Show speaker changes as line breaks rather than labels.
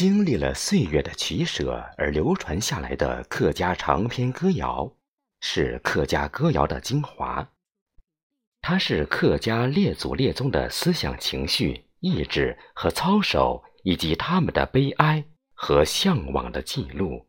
经历了岁月的取舍而流传下来的客家长篇歌谣是客家歌谣的精华。它是客家列祖列宗的思想情绪意志和操守以及他们的悲哀和向往的记录。